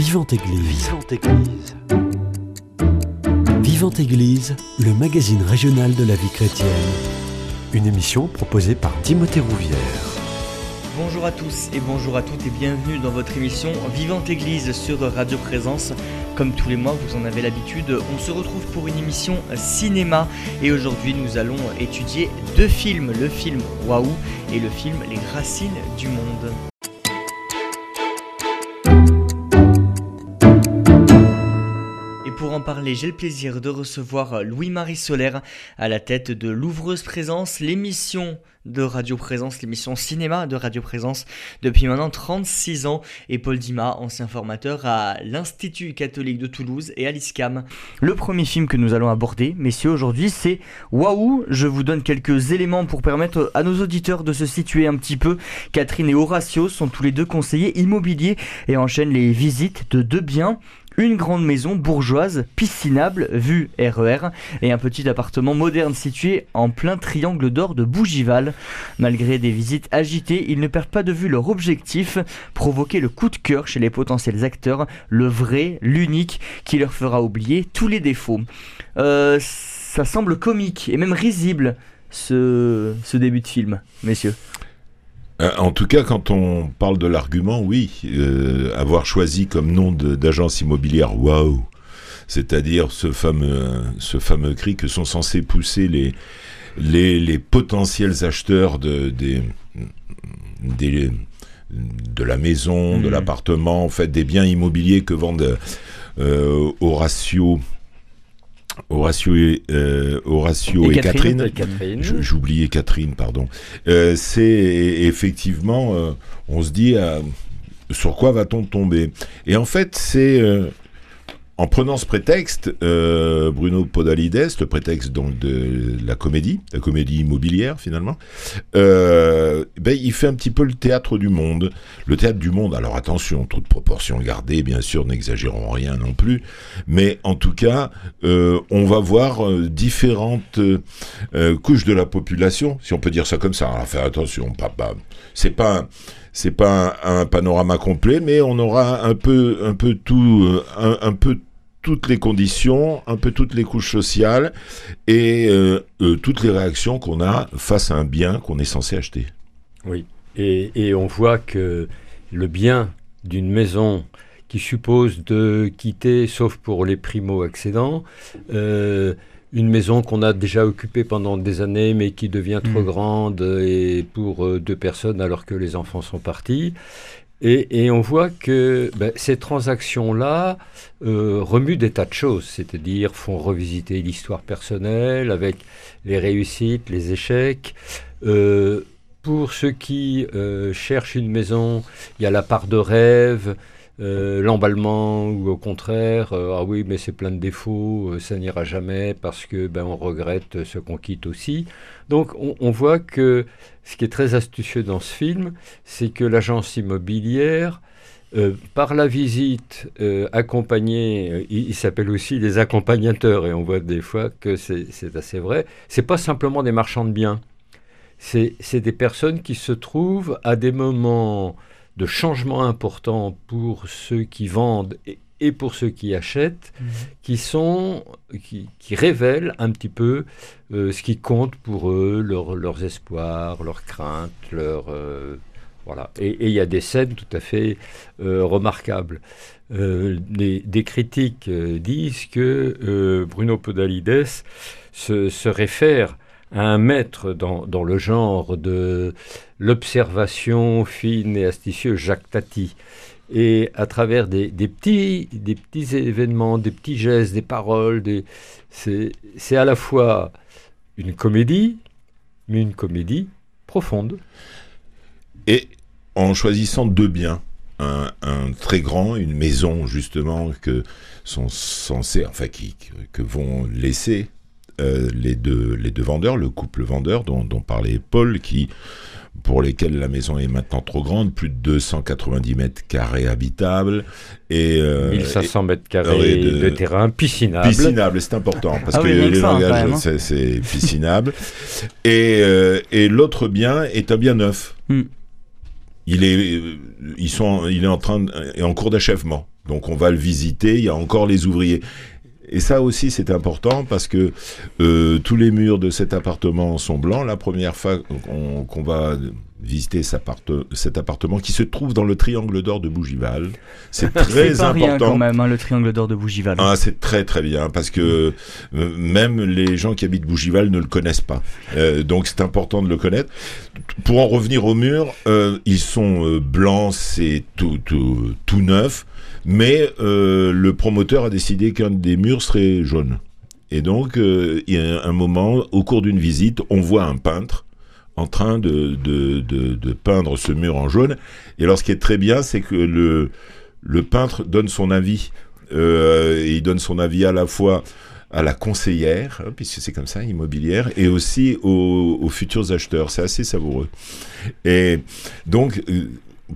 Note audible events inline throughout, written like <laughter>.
Vivante Église. Vivante Église. Vivante Église, le magazine régional de la vie chrétienne. Une émission proposée par Timothée Rouvière. Bonjour à tous et bonjour à toutes et bienvenue dans votre émission Vivante Église sur Radio Présence. Comme tous les mois, vous en avez l'habitude, on se retrouve pour une émission cinéma et aujourd'hui nous allons étudier deux films, le film Waouh et le film Les Racines du Monde. En parler, j'ai le plaisir de recevoir Louis-Marie Solaire à la tête de l'Ouvreuse Présence, l'émission de Radio Présence, l'émission cinéma de Radio Présence depuis maintenant 36 ans et Paul Dima, ancien formateur à l'Institut catholique de Toulouse et à l'ISCAM. Le premier film que nous allons aborder, messieurs, aujourd'hui, c'est Waouh Je vous donne quelques éléments pour permettre à nos auditeurs de se situer un petit peu. Catherine et Horatio sont tous les deux conseillers immobiliers et enchaînent les visites de deux biens une grande maison bourgeoise, piscinable, vue RER, e et un petit appartement moderne situé en plein triangle d'or de Bougival. Malgré des visites agitées, ils ne perdent pas de vue leur objectif, provoquer le coup de cœur chez les potentiels acteurs, le vrai, l'unique, qui leur fera oublier tous les défauts. Euh, ça semble comique et même risible ce, ce début de film, messieurs. Euh, en tout cas, quand on parle de l'argument, oui, euh, avoir choisi comme nom d'agence immobilière Wow, c'est-à-dire ce fameux, ce fameux cri que sont censés pousser les, les, potentiels acheteurs de, des, de la maison, de mmh. l'appartement, en fait, des biens immobiliers que vendent euh, Horatio Horatio et, euh, Horatio et, Catherine. J'oubliais Catherine, pardon. Euh, c'est effectivement, euh, on se dit, sur quoi va-t-on tomber? Et en fait, c'est en prenant ce prétexte, euh, Bruno Podalides, le prétexte donc de la comédie, la comédie immobilière finalement, euh, ben, il fait un petit peu le théâtre du monde. Le théâtre du monde, alors attention, toute proportion gardée, bien sûr, n'exagérons rien non plus, mais en tout cas, euh, on va voir différentes couches de la population, si on peut dire ça comme ça. Alors, faire attention, papa, c'est pas c'est pas un, panorama complet, mais on aura un peu, un peu tout, un, un peu toutes les conditions, un peu toutes les couches sociales et euh, euh, toutes les réactions qu'on a face à un bien qu'on est censé acheter. Oui, et, on voit que le bien d'une maison qui suppose de quitter, sauf pour les primo-accédants, euh, une maison qu'on a déjà occupée pendant des années mais qui devient trop mmh. grande et pour deux personnes alors que les enfants sont partis, et, on voit que ben, ces transactions-là euh, remuent des tas de choses, c'est-à-dire font revisiter l'histoire personnelle avec les réussites, les échecs. Euh, pour ceux qui euh, cherchent une maison, il y a la part de rêve, euh, l'emballement ou au contraire, euh, ah oui, mais c'est plein de défauts, euh, ça n'ira jamais parce que ben, on regrette ce qu'on quitte aussi. Donc on, voit que ce qui est très astucieux dans ce film, c'est que l'agence immobilière, par la visite accompagnée, il, s'appelle aussi les accompagnateurs, et on voit des fois que c'est assez vrai, c'est pas simplement des marchands de biens, c'est des personnes qui se trouvent à des moments de changements importants pour ceux qui vendent et, pour ceux qui achètent, mhm. qui sont qui, révèlent un petit peu euh, ce qui compte pour eux, leurs espoirs, leurs craintes, leurs euh, voilà. Et il y a des scènes tout à fait euh, remarquables. Des, critiques disent que Bruno Podalides se, se réfère un maître dans, dans le genre de l'observation fine et astucieuse, Jacques Tati. Et à travers des, des, petits, des petits événements, des petits gestes, des paroles, des, c'est, à la fois une comédie, mais une comédie profonde. Et en choisissant deux biens, un, un, très grand, une maison justement que sont censés, enfin qui, que vont laisser euh, les, deux, les deux vendeurs, le couple vendeur dont, parlait Paul, qui pour lesquels la maison est maintenant trop grande, plus de 290 mètres carrés habitables et 1500 euh, mètres carrés de, terrain piscinable. Piscinable, c'est important parce ah que le langage hein. c'est piscinable. et, euh, et l'autre bien est un bien neuf. Hmm. Il est, ils sont, il est en train, est en cours d'achèvement. Donc on va le visiter, il y a encore les ouvriers. Et ça aussi, c'est important parce que euh, tous les murs de cet appartement sont blancs. La première fois qu'on va visiter cet appartement qui se trouve dans le triangle d'or de Bougival. C'est <laughs> très pas important. Rien quand même, hein, le triangle d'or de Bougival. Ah, c'est très très bien parce que euh, même les gens qui habitent Bougival ne le connaissent pas. Euh, donc c'est important de le connaître. Pour en revenir aux murs, ils sont blancs, c'est tout, tout, tout neuf. Mais euh, le promoteur a décidé qu'un des murs serait jaune. Et donc, euh, il y a un moment, au cours d'une visite, on voit un peintre en train de, de, de, peindre ce mur en jaune. Et alors, ce qui est très bien, c'est que le, le peintre donne son avis. Euh, il donne son avis à la fois à la conseillère, hein, puisque c'est comme ça, immobilière, et aussi aux, aux futurs acheteurs. C'est assez savoureux. Et donc,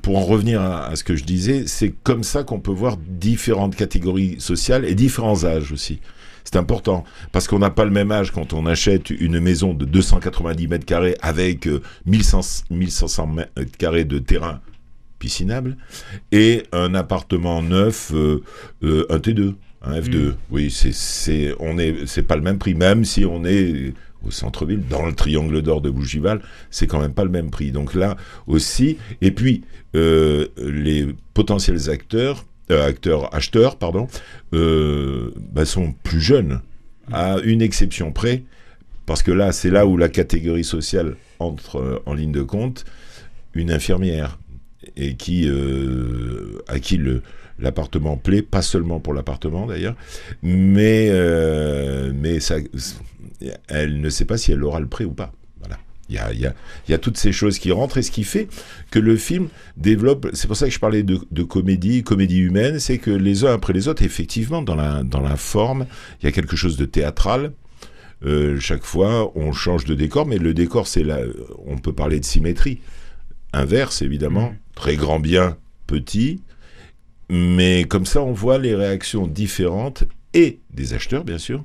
pour en revenir à, ce que je disais, c'est comme ça qu'on peut voir différentes catégories sociales et différents âges aussi. C'est important parce qu'on n'a pas le même âge quand on achète une maison de 290 mètres carrés avec 1500, euh, 1500 mètres carrés de terrain piscinable et un appartement neuf, euh, euh, un T2, un F2. Mm. Oui, c'est on est c'est pas le même prix même si on est au centre-ville, dans le triangle d'or de Bougival, c'est quand même pas le même prix. Donc là aussi, et puis euh, les potentiels acteurs, euh, acteurs acheteurs, pardon, euh, bah, sont plus jeunes, à une exception près, parce que là, c'est là où la catégorie sociale entre en ligne de compte, une infirmière et qui à qui le l'appartement plaît, pas seulement pour l'appartement d'ailleurs, mais mais ça elle ne sait pas si elle aura le prêt ou pas. Voilà. Il y a, y, a, y a, toutes ces choses qui rentrent et ce qui fait que le film développe, c'est pour ça que je parlais de, de comédie, comédie humaine, c'est que les uns après les autres, effectivement, dans la, dans la forme, il y a quelque chose de théâtral. Euh, chaque fois, on change de décor, mais le décor, c'est là, on peut parler de symétrie. Inverse, évidemment, mmh. très grand bien, petit, mais comme ça, on voit les réactions différentes et des acheteurs, bien sûr,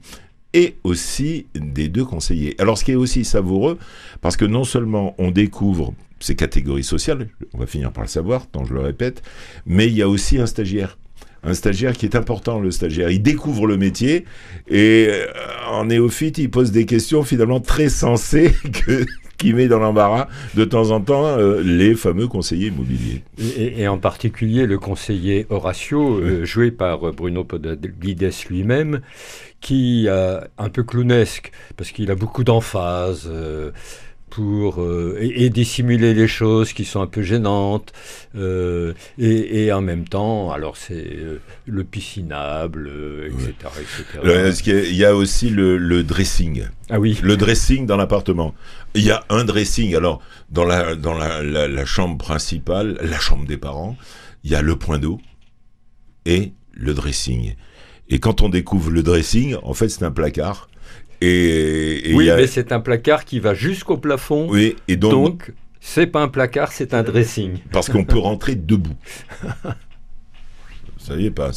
et aussi des deux conseillers. Alors ce qui est aussi savoureux, parce que non seulement on découvre ces catégories sociales, on va finir par le savoir, tant je le répète, mais il y a aussi un stagiaire. Un stagiaire qui est important, le stagiaire. Il découvre le métier et euh, en néophyte, il pose des questions finalement très sensées <laughs> que, qui met dans l'embarras de temps en temps euh, les fameux conseillers immobiliers. Et, en particulier le conseiller Horatio, euh, joué par Bruno Podalides lui-même, qui est un peu clownesque, parce qu'il a beaucoup d'emphase. Euh, pour euh, et, dissimuler les choses qui sont un peu gênantes euh, et, en même temps alors c'est le piscinable etc il y a aussi le, dressing. Ah oui. Le dressing dans l'appartement. Il y a un dressing alors dans la dans la chambre principale la chambre des parents il y a le point d'eau et le dressing et quand on découvre le dressing, en fait, c'est un placard. Et, oui, mais c'est un placard qui va jusqu'au plafond. Oui, et donc, donc c'est pas un placard, c'est un dressing. Parce qu'on peut rentrer debout. <laughs> Vous saviez pas,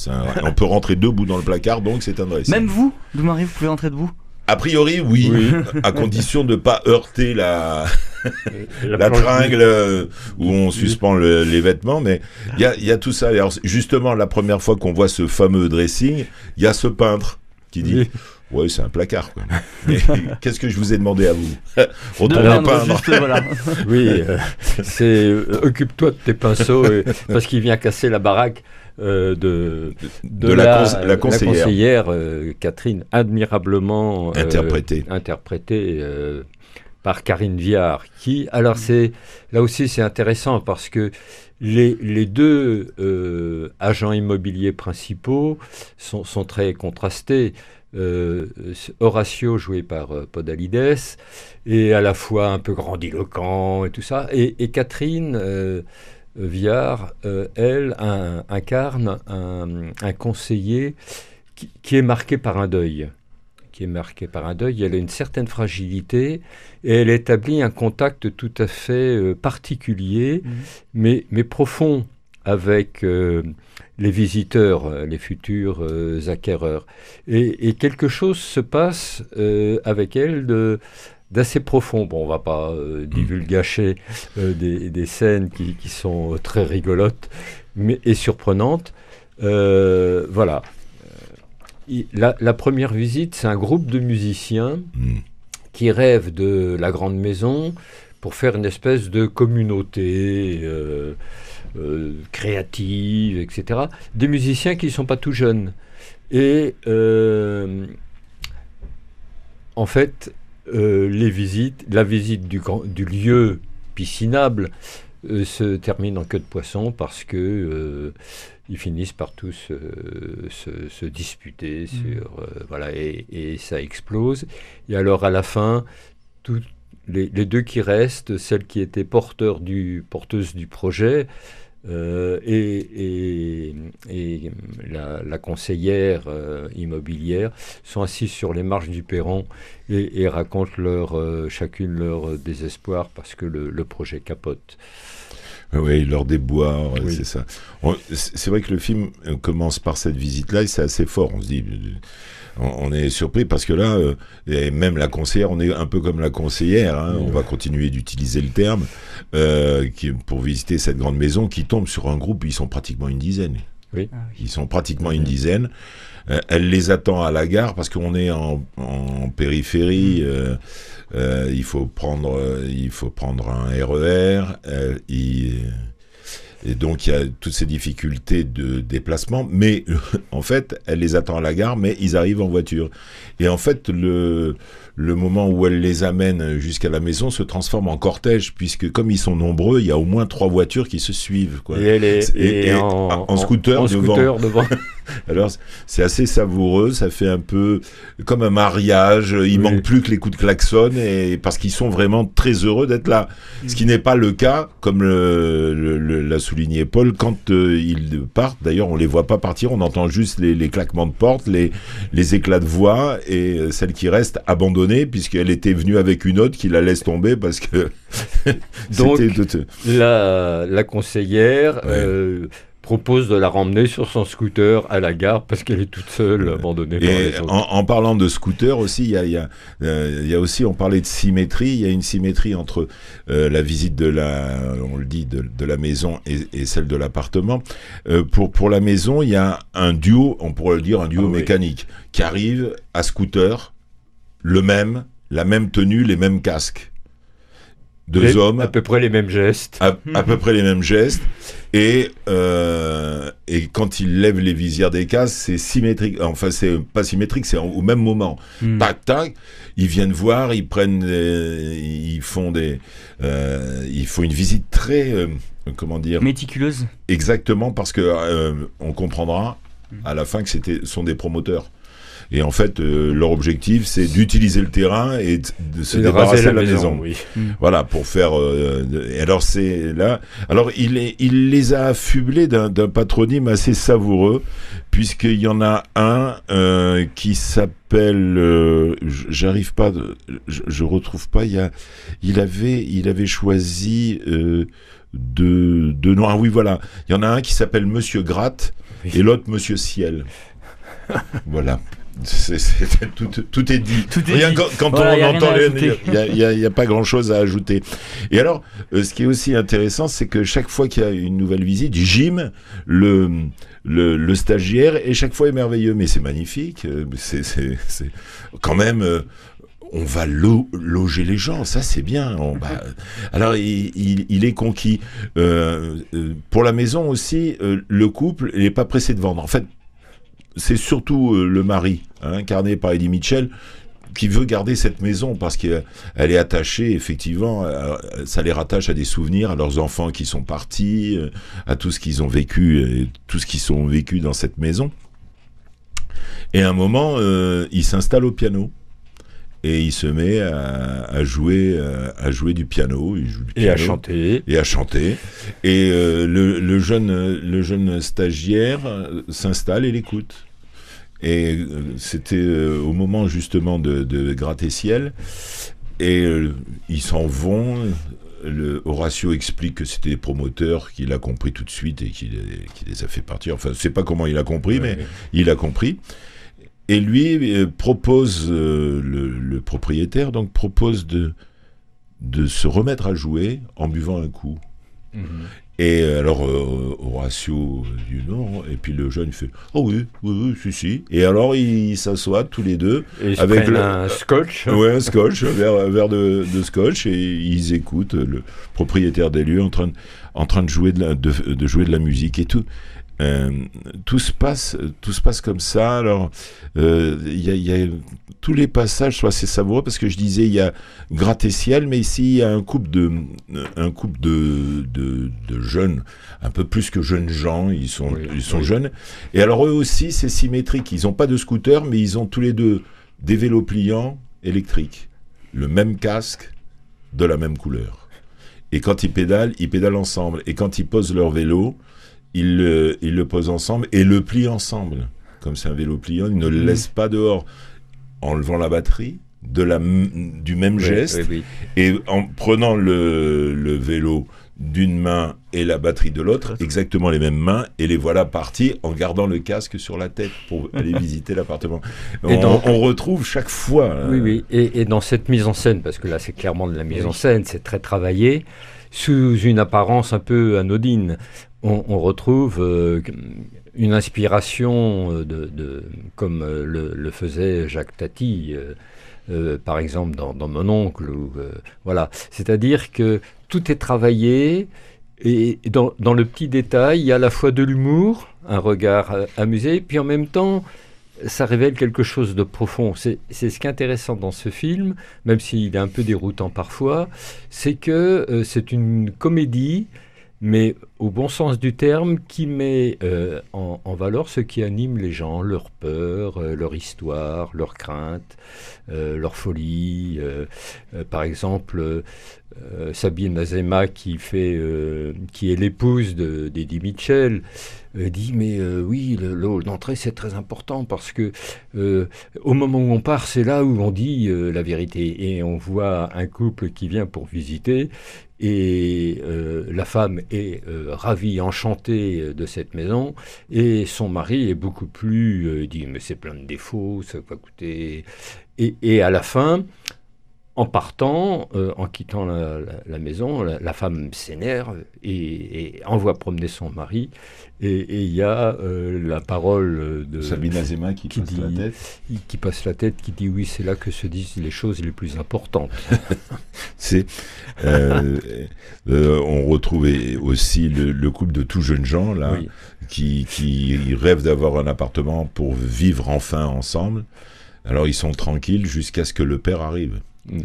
on peut rentrer debout dans le placard, donc c'est un dressing. Même vous, Marie, vous pouvez rentrer debout a priori, oui, à condition de ne pas heurter la, <laughs> la, tringle euh, où on suspend les vêtements. Mais il y a, y a, tout ça. Alors, justement, la première fois qu'on voit ce fameux dressing, il y a ce peintre qui dit oui. c'est un placard. Mais <laughs> qu'est-ce que je vous ai demandé à vous? <laughs> À peindre. oui, euh, c'est euh, occupe-toi de tes pinceaux parce qu'il vient casser la baraque. Euh, de, de, la, conseillère, euh, Catherine, admirablement euh, interprétée, interprétée par Karine Viard, qui, alors c'est là aussi c'est intéressant parce que les, les deux agents immobiliers principaux sont, sont très contrastés. Horatio joué par Podalides et à la fois un peu grandiloquent et tout ça, et, et Catherine Viard, euh, elle, incarne un, conseiller qui, est marqué par un deuil. Qui est marqué par un deuil. Elle a une certaine fragilité et elle établit un contact tout à fait euh, particulier, mmh. mais, profond avec euh, les visiteurs, les futurs acquéreurs. Et, quelque chose se passe avec elle de d'assez profond. Bon, on va pas euh, divulgacher euh, des, scènes qui, sont très rigolotes mais, et surprenantes. voilà. La, première visite, c'est un groupe de musiciens hmm. qui rêvent de la grande maison pour faire une espèce de communauté euh, euh, créative, etc. Des musiciens qui ne sont pas tout jeunes. Et euh, en fait, les visites, la visite du, du lieu piscinable se termine en queue de poisson parce que ils finissent par tous se, disputer mmh. sur voilà et, et, ça explose et alors à la fin tout, les, deux qui restent, celle qui était porteur du, porteuse du projet euh, et, la, conseillère euh, immobilière, sont assises sur les marches du perron et, racontent leur, euh, chacune leur désespoir parce que le, projet capote. Oui, leur déboire, c'est ça. C'est vrai que le film commence par cette visite-là et c'est assez fort. On se dit, on, est surpris parce que là, euh, et même la conseillère, on est un peu comme la conseillère, hein, on va continuer d'utiliser le terme, euh, qui, pour visiter cette grande maison qui tombe sur un groupe, ils sont pratiquement une dizaine. Oui. Ah ils sont pratiquement une dizaine. Euh, elle les attend à la gare parce qu'on est en, périphérie. Mm. il faut prendre, il faut prendre un RER. E il, et donc il y a toutes ces difficultés de déplacement, mais <laughs> en fait, elle les attend à la gare, mais ils arrivent en voiture. Et en fait, le, le moment où elle les amène jusqu'à la maison se transforme en cortège, puisque comme ils sont nombreux, il y a au moins trois voitures qui se suivent. Quoi. Et elle est en, scooter devant. devant. <laughs> Alors c'est assez savoureux, ça fait un peu comme un mariage. Il manque plus que les coups de klaxon et parce qu'ils sont vraiment très heureux d'être là. Ce qui n'est pas le cas, comme l'a souligné Paul, quand euh, ils partent. D'ailleurs, on les voit pas partir, on entend juste les, les claquements de porte, les, les éclats de voix et euh, celle qui reste abandonnée puisqu'elle était venue avec une autre qui la laisse tomber parce que <laughs> donc la, la conseillère euh, propose de la ramener sur son scooter à la gare parce qu'elle est toute seule abandonnée Et En, parlant de scooter aussi, il y a, y, a, euh, y a, aussi, on parlait de symétrie, il y a une symétrie entre euh, la visite de la, on le dit, de, de la maison et, et celle de l'appartement. pour, pour la maison, il y a un duo, on pourrait le dire, un duo ah mécanique qui arrive à scooter le même, la même tenue, les mêmes casques. Deux hommes. À peu près les mêmes gestes. À, peu près les mêmes gestes. Et, euh, et quand ils lèvent les visières des casques, c'est symétrique. Enfin, c'est pas symétrique, c'est au même moment. Hmm. Tac, tac. Ils viennent voir, ils prennent, ils font des, euh, ils font une visite très, euh, comment dire, méticuleuse. Exactement, parce que on comprendra à la fin que c'était sont des promoteurs. Et en fait, euh, leur objectif, c'est d'utiliser le terrain et de se débarrasser de la, maison. Oui. Mm. Voilà, pour faire. Euh, et alors c'est là. Alors il, est, il les a affublés d'un patronyme assez savoureux, puisqu'il y en a un euh, qui s'appelle. Euh, J'arrive pas. Je, je, retrouve pas. Il y a. Il avait. Il avait choisi. Euh, de, de noir. Oui, voilà. Il y en a un qui s'appelle Monsieur Gratte et l'autre Monsieur Ciel. voilà <laughs> tout, est dit. Rien Quand, on entend il n'y a, pas grand-chose à ajouter. Et alors, euh, ce qui est aussi intéressant, c'est que chaque fois qu'il y a une nouvelle visite, Jim, le, le, stagiaire, est chaque fois merveilleux. Mais c'est magnifique. Euh, c'est quand même... Euh, on va loger les gens, ça c'est bien. alors il, est conquis. pour la maison aussi, le couple n'est pas pressé de vendre. En fait, c'est surtout euh, le mari, hein, incarné par Eddie Mitchell, qui veut garder cette maison parce qu'elle est attachée, effectivement, ça les rattache à des souvenirs, à leurs enfants qui sont partis, euh, à tout ce qu'ils ont vécu, tout ce qu'ils ont vécu dans cette maison. Et à un moment, euh, il s'installe au piano et il se met à, jouer à jouer du piano, il joue du piano et à chanter. Et à chanter. Et euh, le, jeune le jeune stagiaire s'installe et l'écoute. Et euh, c'était euh, au moment justement de, de gratter ciel. Et ils s'en vont. Le, Horatio explique que c'était des promoteurs qu'il a compris tout de suite et qui, les a fait partir. Enfin, je sais pas comment il a compris, mais il a compris. Et lui euh, propose, euh, le, propriétaire, donc propose de, de se remettre à jouer en buvant un coup. Mhm. Et alors, Horatio dit non, et puis le jeune fait Oh oui, oui, oui, si, si. Et alors, ils s'assoient tous les deux avec un scotch. <laughs> Ouais, un scotch, un verre, de, scotch, et ils écoutent le propriétaire des lieux en train de, en train de jouer de, de jouer de la musique et tout. Euh, tout se passe, tout se passe comme ça. Alors, euh, il y, a, tous les passages sont assez savoureux parce que je disais il y a gratte ciel, mais ici il y a un couple de, un couple de, de, jeunes, un peu plus que jeunes gens. Ils sont, ils sont jeunes. Et alors eux aussi, c'est symétrique. Ils n'ont pas de scooter, mais ils ont tous les deux des vélos pliants électriques, le même casque, de la même couleur. Et quand ils pédalent, ils pédalent ensemble. Et quand ils posent leur vélo, ils le, le posent ensemble et le plient ensemble. Comme c'est un vélo pliant, ils ne le mmh. laissent pas dehors en levant la batterie de la, du même geste et en prenant le, le vélo d'une main et la batterie de l'autre, exactement les mêmes mains, et les voilà partis en gardant le casque sur la tête pour <laughs> aller visiter l'appartement. On, on, retrouve chaque fois. Hein. Oui, oui, et, et, dans cette mise en scène, parce que là c'est clairement de la mise en scène, c'est très travaillé, sous une apparence un peu anodine on, retrouve euh, une inspiration euh, comme euh, le, faisait Jacques Tati, par exemple dans, Mon oncle. voilà, c'est-à-dire que tout est travaillé. Et dans, le petit détail, il y a à la fois de l'humour, un regard amusé, puis en même temps, ça révèle quelque chose de profond. C'est ce qui est intéressant dans ce film, même s'il est un peu déroutant parfois, c'est que c'est une comédie mais au bon sens du terme, qui met euh, en, valeur ce qui anime les gens, leur peur, euh, leur histoire, leurs craintes, euh, leur folie. par exemple, Sabine Azema, qui, fait, qui est l'épouse d'Eddie Mitchell, dit mais oui, le, hall d'entrée c'est très important parce que au moment où on part, c'est là où on dit la vérité. Et on voit un couple qui vient pour visiter et euh, la femme est euh, ravie, enchantée de cette maison, et son mari est beaucoup plus, euh, dit mais c'est plein de défauts, ça va coûter. Et à la fin, en partant, en quittant la, maison, la, femme s'énerve et, envoie promener son mari. Et il y a la parole de Sabine Azema qui, passe la tête. Qui passe la tête, qui dit oui, c'est là que se disent les choses les plus importantes. <laughs> c'est euh, euh, on retrouvait aussi le, couple de tout jeunes gens là qui, qui rêvent d'avoir un appartement pour vivre enfin ensemble. Alors ils sont tranquilles jusqu'à ce que le père arrive,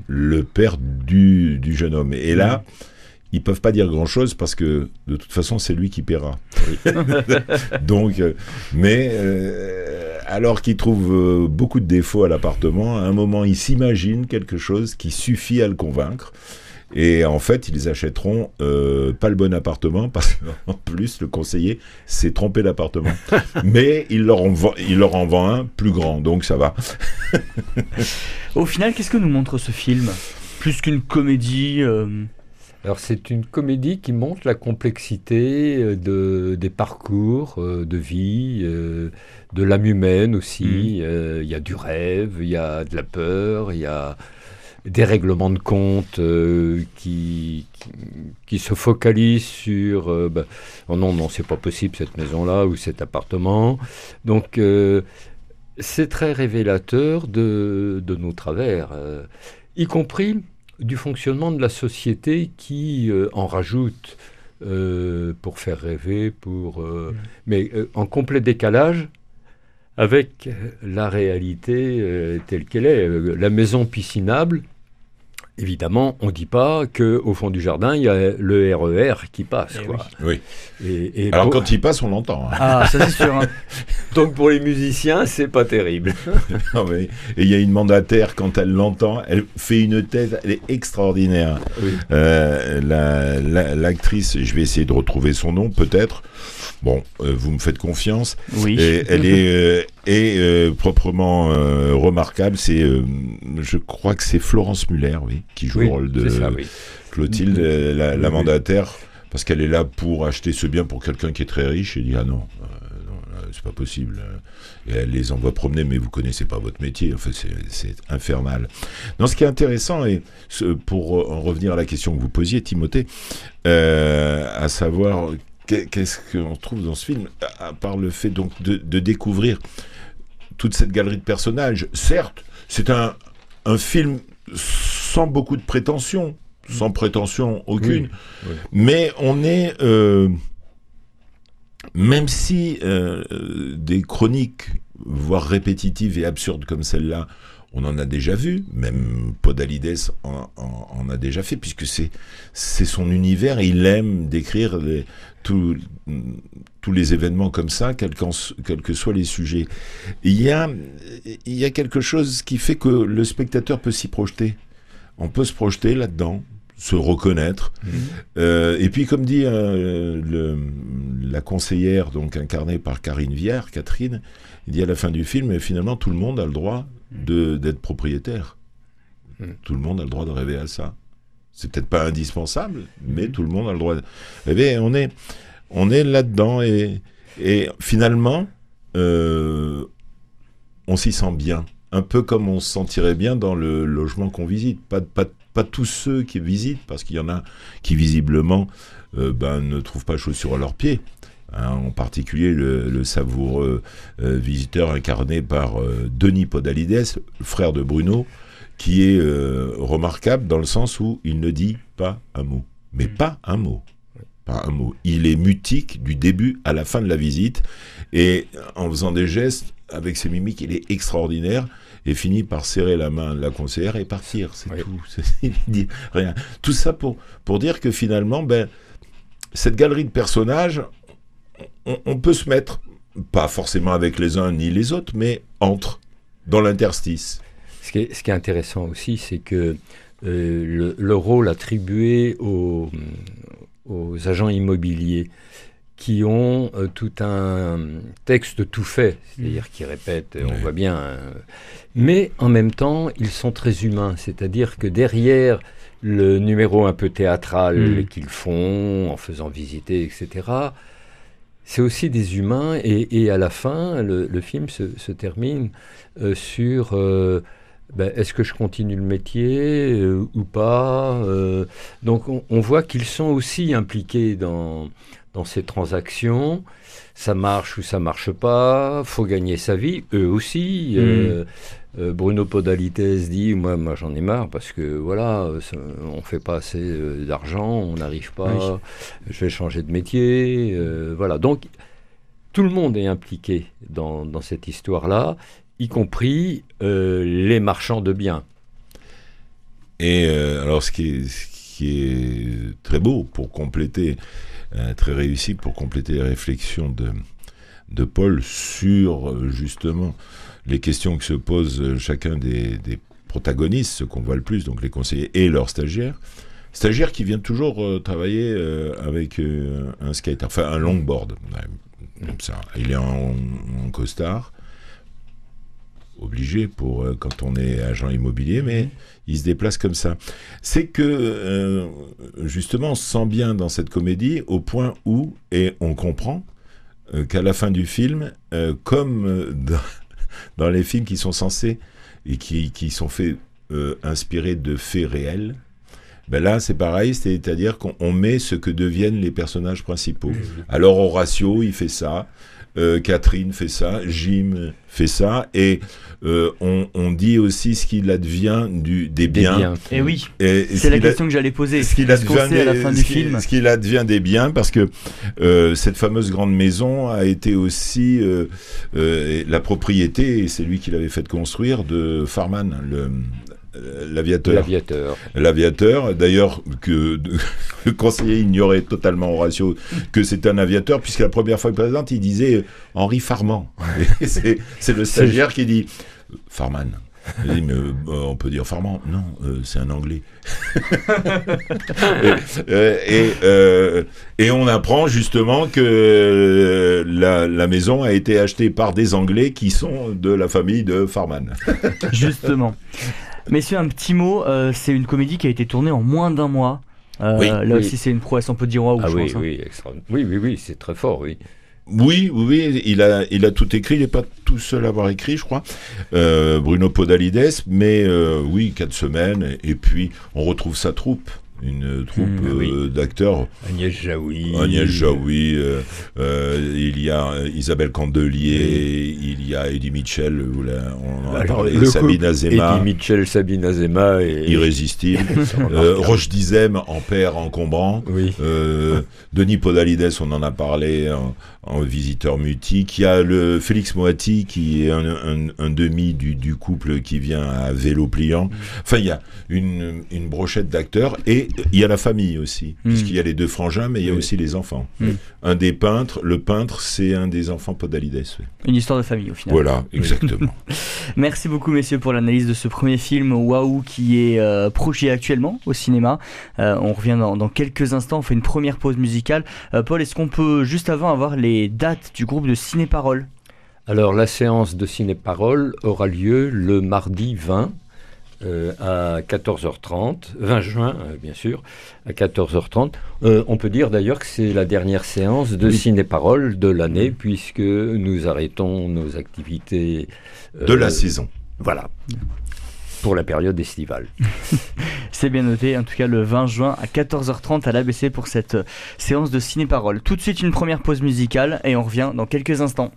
le père du, du, jeune homme. Et là, mm. ils peuvent pas dire grand chose parce que de toute façon c'est lui qui paiera. <laughs> Donc, euh, mais alors qu'il trouve beaucoup de défauts à l'appartement, à un moment il s'imagine quelque chose qui suffit à le convaincre. Et en fait, ils achèteront euh, pas le bon appartement parce qu'en <laughs> plus, le conseiller s'est trompé d'appartement. <laughs> Mais il leur, en vend, il leur en vend un plus grand, donc ça va. Au final, qu'est-ce que nous montre ce film? Plus qu'une comédie euh, Alors c'est une comédie qui montre la complexité euh, de, des parcours de vie, de l'âme humaine aussi. Mmh. Il y a du rêve, il y a de la peur, il y a des règlements de compte euh, qui, qui, se focalisent sur euh, bah, oh non, non, c'est pas possible cette maison-là ou cet appartement. Donc, euh, c'est très révélateur de, de nos travers, y compris du fonctionnement de la société qui en rajoute pour faire rêver, pour, mmh. mais en complet décalage avec la réalité telle qu'elle est. La maison piscinable, Évidemment, on ne dit pas qu'au fond du jardin, il y a le RER e qui passe. Eh oui. Et, Alors quand il passe, on l'entend. Hein. Ah, ça c'est sûr. Hein. <laughs> Donc pour les musiciens, c'est pas terrible. <laughs> Et il y a une mandataire, quand elle l'entend, elle fait une tête, elle est extraordinaire. Euh, l'actrice, je vais essayer de retrouver son nom, peut-être. Bon, euh, vous me faites confiance. Oui. Et, elle est, euh, euh, proprement remarquable. C'est, je crois que c'est Florence Muller, oui, qui joue le rôle de Clotilde, la, mandataire, parce qu'elle est là pour acheter ce bien pour quelqu'un qui est très riche. Et dit ah non, c'est pas possible. Et elle les envoie promener, mais vous connaissez pas votre métier. En fait, c'est infernal. Non, ce qui est intéressant, et pour en revenir à la question que vous posiez, Timothée, à savoir qu'est-ce qu'on trouve dans ce film, à part le fait donc de, découvrir toute cette galerie de personnages. Certes, c'est un, un film sans beaucoup de prétention, sans prétention aucune, mais on est, euh, même si euh, des chroniques, voire répétitives et absurdes comme celle-là, on en a déjà vu, même Podalides en, a déjà fait, puisque c'est son univers, il aime décrire tous les événements comme ça, quels que soient les sujets. Il y, a, il y a quelque chose qui fait que le spectateur peut s'y projeter. On peut se projeter là-dedans, se reconnaître. Mmh. Euh, et puis, comme dit euh, le, la conseillère, donc incarnée par Karine Vière, Catherine, il dit à la fin du film, finalement, tout le monde a le droit d'être propriétaire. Hmm. Tout le monde a le droit de rêver à ça. C'est peut-être pas indispensable, mais hmm. tout le monde a le droit de rêver. on est, on est là-dedans et, et finalement, euh, on s'y sent bien. Un peu comme on se sentirait bien dans le logement qu'on visite. Pas, pas, pas tous ceux qui visitent, parce qu'il y en a qui visiblement euh, ben, ne trouvent pas chaussures à leurs pieds. Hein, en particulier le, savoureux euh, visiteur incarné par euh, Denis Podalides, frère de Bruno, qui est euh, remarquable dans le sens où il ne dit pas un mot. Mais mm. pas un mot. Pas un mot. Il est mutique du début à la fin de la visite et en faisant des gestes, avec ses mimiques, il est extraordinaire et finit par serrer la main de la conseillère et partir. C'est tout. <laughs> Il dit rien. Tout ça pour, pour dire que finalement, ben, cette galerie de personnages, on, peut se mettre, pas forcément avec les uns ni les autres, mais entre, dans l'interstice. Ce qui, est, intéressant aussi, c'est que euh, le, rôle attribué aux, agents immobiliers qui ont euh, tout un texte tout fait, c'est-à-dire mm. qui répètent, on voit bien, hein. mais en même temps, ils sont très humains, c'est-à-dire que derrière le numéro un peu théâtral mm. qu'ils font en faisant visiter, etc., c'est aussi des humains et, à la fin, le, film se, termine euh, sur euh, ben, est-ce que je continue le métier euh, ou pas Donc on, voit qu'ils sont aussi impliqués dans, dans ces transactions. Ça marche ou ça marche pas. Faut gagner sa vie, eux aussi. Euh, Bruno Podalites dit moi, moi j'en ai marre parce que voilà, on fait pas assez euh, d'argent, on n'arrive pas, je vais changer de métier. Euh, voilà. Donc tout le monde est impliqué dans, cette histoire-là, y compris les marchands de biens. Et alors ce qui, est, très beau pour compléter, très réussi pour compléter les réflexions de, de Paul sur justement les questions que se posent euh, chacun des, protagonistes, ceux qu'on voit le plus, donc les conseillers et leurs stagiaires. Stagiaire qui vient toujours euh, travailler euh, avec un skater, enfin un longboard, comme ça. Il est en, costard, obligé pour quand on est agent immobilier, mais mhm. il se déplace comme ça. C'est que justement, on se sent bien dans cette comédie au point où, et on comprend qu'à la fin du film, comme dans, <laughs> dans les films qui sont censés et qui, qui sont faits euh, inspirés de faits réels, ben là c'est pareil, c'est-à-dire qu'on met ce que deviennent les personnages principaux. Alors Horatio, il fait ça, euh, Catherine fait ça, Jim fait ça, et euh, on, dit aussi ce qu'il advient du, des, biens. Et eh oui, c'est la question que j'allais poser. Ce qu'il advient, des, à la fin du film. Ce qu'il advient des biens, parce que euh, cette fameuse grande maison a été aussi la propriété, et c'est lui qui l'avait fait construire, de Farman, le, l'aviateur. L'aviateur. L'aviateur. D'ailleurs, que <laughs> le conseiller ignorait totalement Horatio que c'est un aviateur, puisque la première fois qu'il présente, il disait euh, Henri Farman. <laughs> c'est le stagiaire qui dit Farman. Il dit, mais, euh, on peut dire Farman. Non, c'est un anglais. <laughs> et, et, on apprend justement que la, la, maison a été achetée par des Anglais qui sont de la famille de Farman. justement. Messieurs, un petit mot. Euh, c'est une comédie qui a été tournée en moins d'un mois. Euh, là aussi, c'est une prouesse, on peut dire ah, oui, hein. oui, oui, oui, oui, c'est très fort, oui. Oui, oui, il a, il a tout écrit. Il n'est pas tout seul à avoir écrit, je crois. Euh, Bruno Podalides, mais euh, oui, quatre semaines. Et puis, on retrouve sa troupe une troupe mmh, euh, d'acteurs. Agnès Jaoui. Agnès Jaoui, euh, euh, il y a Isabelle Candelier, il y a Eddie Mitchell, on en a parlé, Sabine Azema. Eddie Mitchell, Sabine Azema. Et... Irrésistible. <laughs> Roche Dizem en père encombrant. Oui. Denis Podalides, on en a parlé en, visiteur mutique. Il y a le Félix Moati qui est un, demi du, du, couple qui vient à vélo pliant. Mmh. Enfin, il y a une, une brochette d'acteurs et il y a la famille aussi, hmm. puisqu'il y a les deux frangins, mais il y a aussi les enfants. Hmm. Un des peintres, le peintre, c'est un des enfants Podalides. Une histoire de famille au final. Voilà, exactement. <laughs> Merci beaucoup messieurs pour l'analyse de ce premier film Waouh qui est euh, projeté actuellement au cinéma. Euh, on revient dans, quelques instants, on fait une première pause musicale. Euh, Paul, est-ce qu'on peut juste avant avoir les dates du groupe de Ciné-Parole? Alors la séance de ciné-parole aura lieu le mardi 20 euh, à 14h30, 20 juin euh, bien sûr, à 14h30. Euh, on peut dire d'ailleurs que c'est la dernière séance de ciné-parole de l'année puisque nous arrêtons nos activités de la saison. Voilà. Pour la période estivale. <laughs> c'est bien noté, en tout cas le 20 juin à 14h30 à l'ABC pour cette séance de ciné-parole. Tout de suite une première pause musicale et on revient dans quelques instants.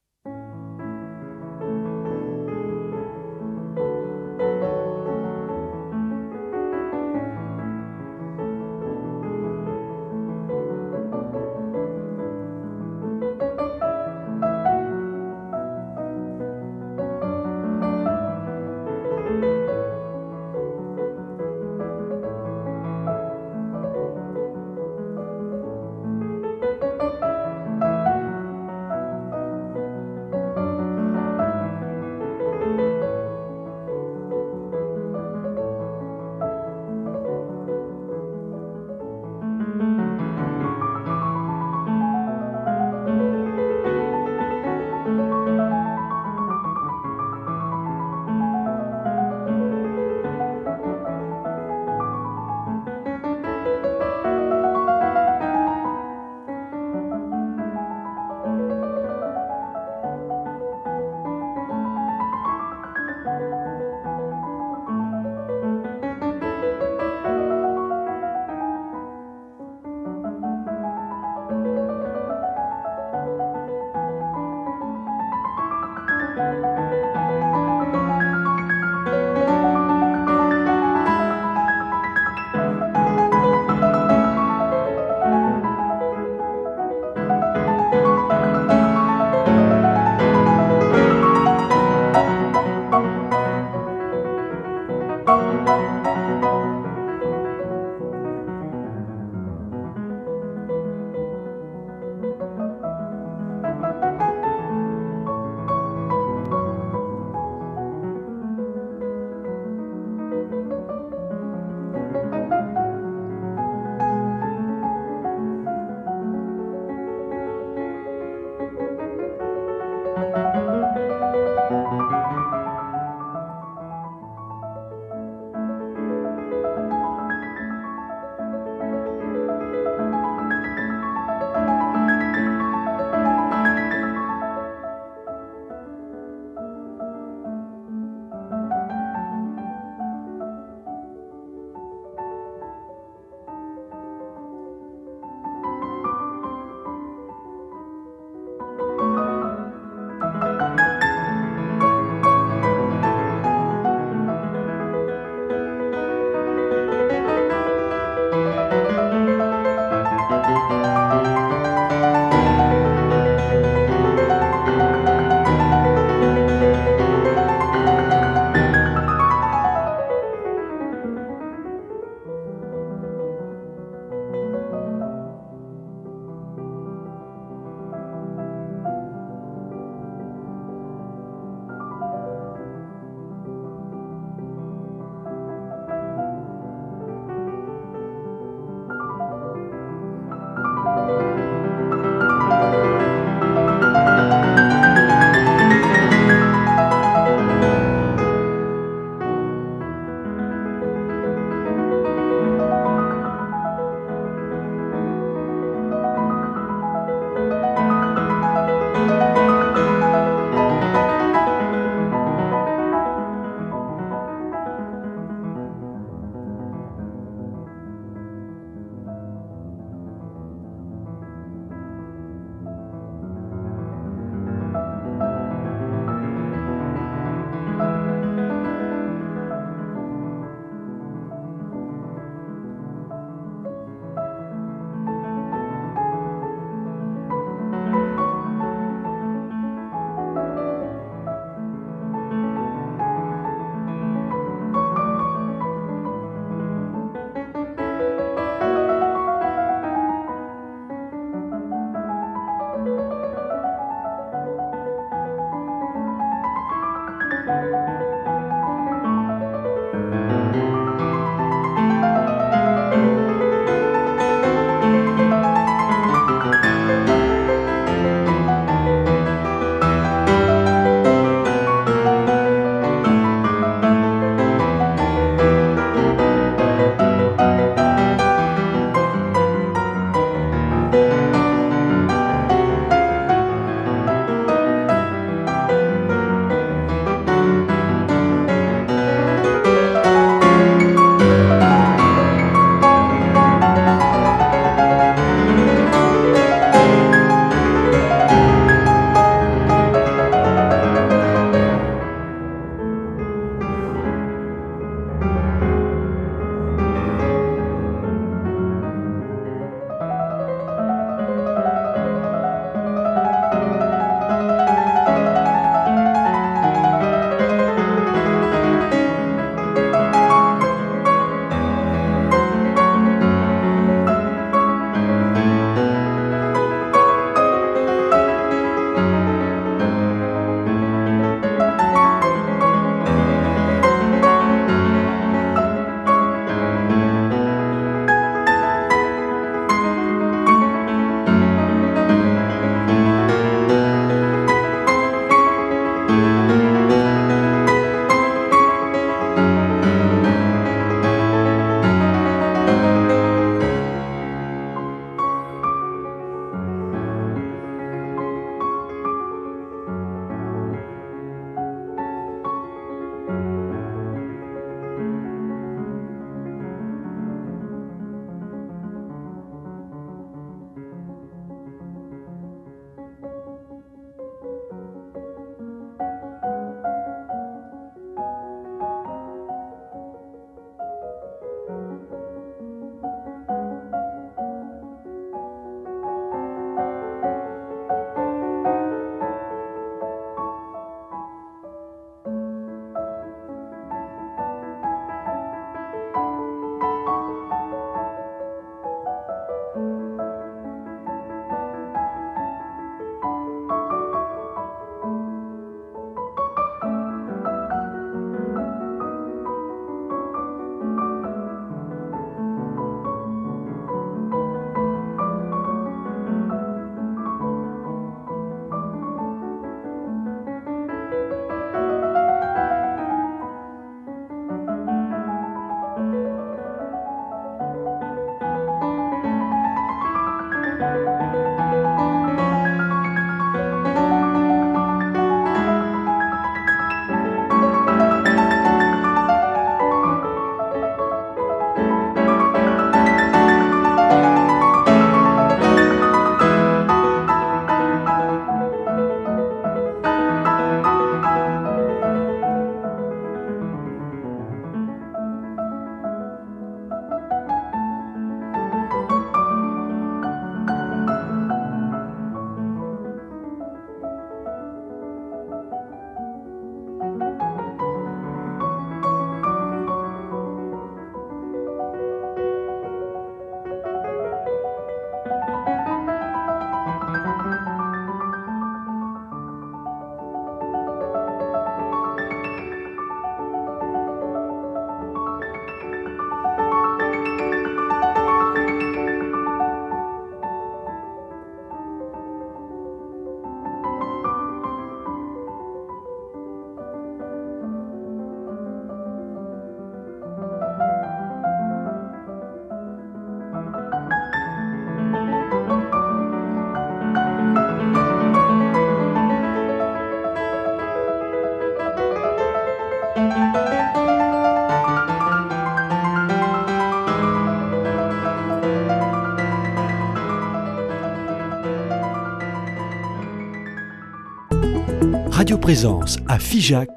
Présence à Figeac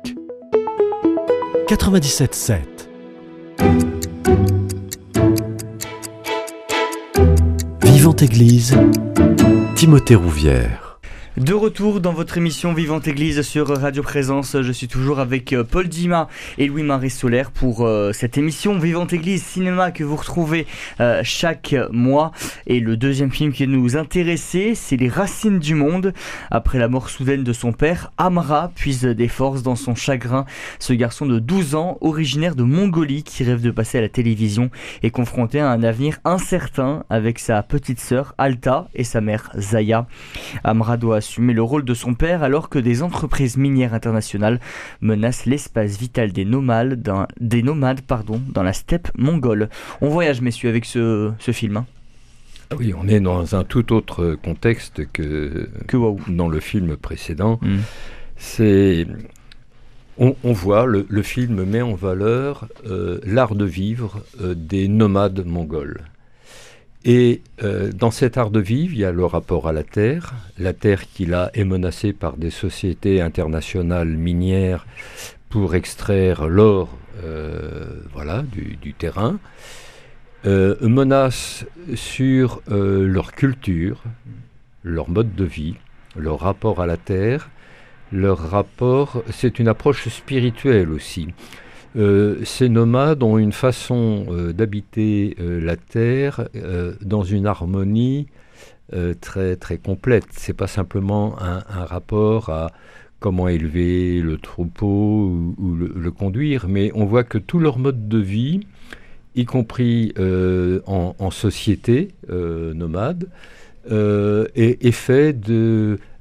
97.7. Vivante Église, Timothée Rouvière. De retour dans votre émission Vivante Église sur Radio Présence, je suis toujours avec euh, Paul Dima et Louis-Marie Solaire pour euh, cette émission Vivante Église Cinéma que vous retrouvez euh, chaque mois. Et le deuxième film qui nous intéressait, c'est Les Racines du Monde. Après la mort soudaine de son père, Amra puise des forces dans son chagrin. Ce garçon de 12 ans, originaire de Mongolie, qui rêve de passer à la télévision, est confronté à un avenir incertain avec sa petite sœur Alta et sa mère Zaya. Amra doit assumer le rôle de son père alors que des entreprises minières internationales menacent l'espace vital des nomades, dans, des nomades pardon, dans la steppe mongole. On voyage, messieurs, avec ce, film. Hein. Ah oui, on est dans un tout autre contexte que, que dans le film précédent. Hmm. C'est on, voit, le, film met en valeur euh, l'art de vivre euh, des nomades mongols. Et euh, dans cet art de vivre, il y a le rapport à la terre, la terre qui là est menacée par des sociétés internationales minières pour extraire l'or euh, voilà, du, terrain, euh, menace sur leur culture, leur mode de vie, leur rapport à la terre, leur rapport, c'est une approche spirituelle aussi. Euh, ces nomades ont une façon euh, d'habiter euh, la terre dans une harmonie très très complète. C'est pas simplement un, rapport à comment élever le troupeau ou, le, conduire, mais on voit que tout leur mode de vie, y compris en, en, société nomade, euh, est, fait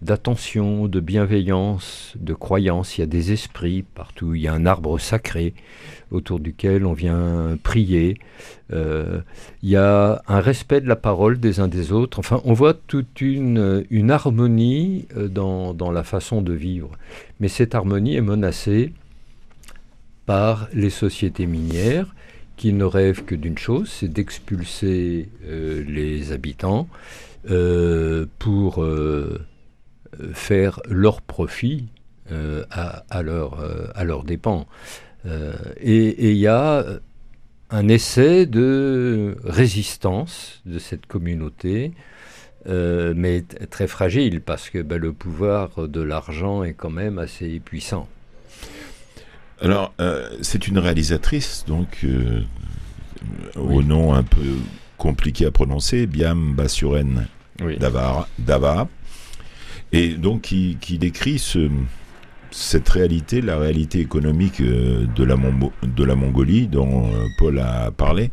d'attention, de bienveillance, de croyance. Il y a des esprits partout. Il y a un arbre sacré autour duquel on vient prier. Euh, il y a un respect de la parole des uns des autres. Enfin, on voit toute une, harmonie euh, dans, la façon de vivre. Mais cette harmonie est menacée par les sociétés minières qui ne rêvent que d'une chose, c'est d'expulser les habitants pour euh, faire leur profit euh, à, à, leur, à leurs dépens. et il y a un essai de résistance de cette communauté, mais très fragile parce que ben, le pouvoir de l'argent est quand même assez puissant. Alors, c'est une réalisatrice, donc, au nom un peu compliqué à prononcer, Biam Basuren Dava. Et donc qui, décrit ce, cette réalité, la réalité économique euh, de la, de la Mongolie dont euh, Paul a parlé,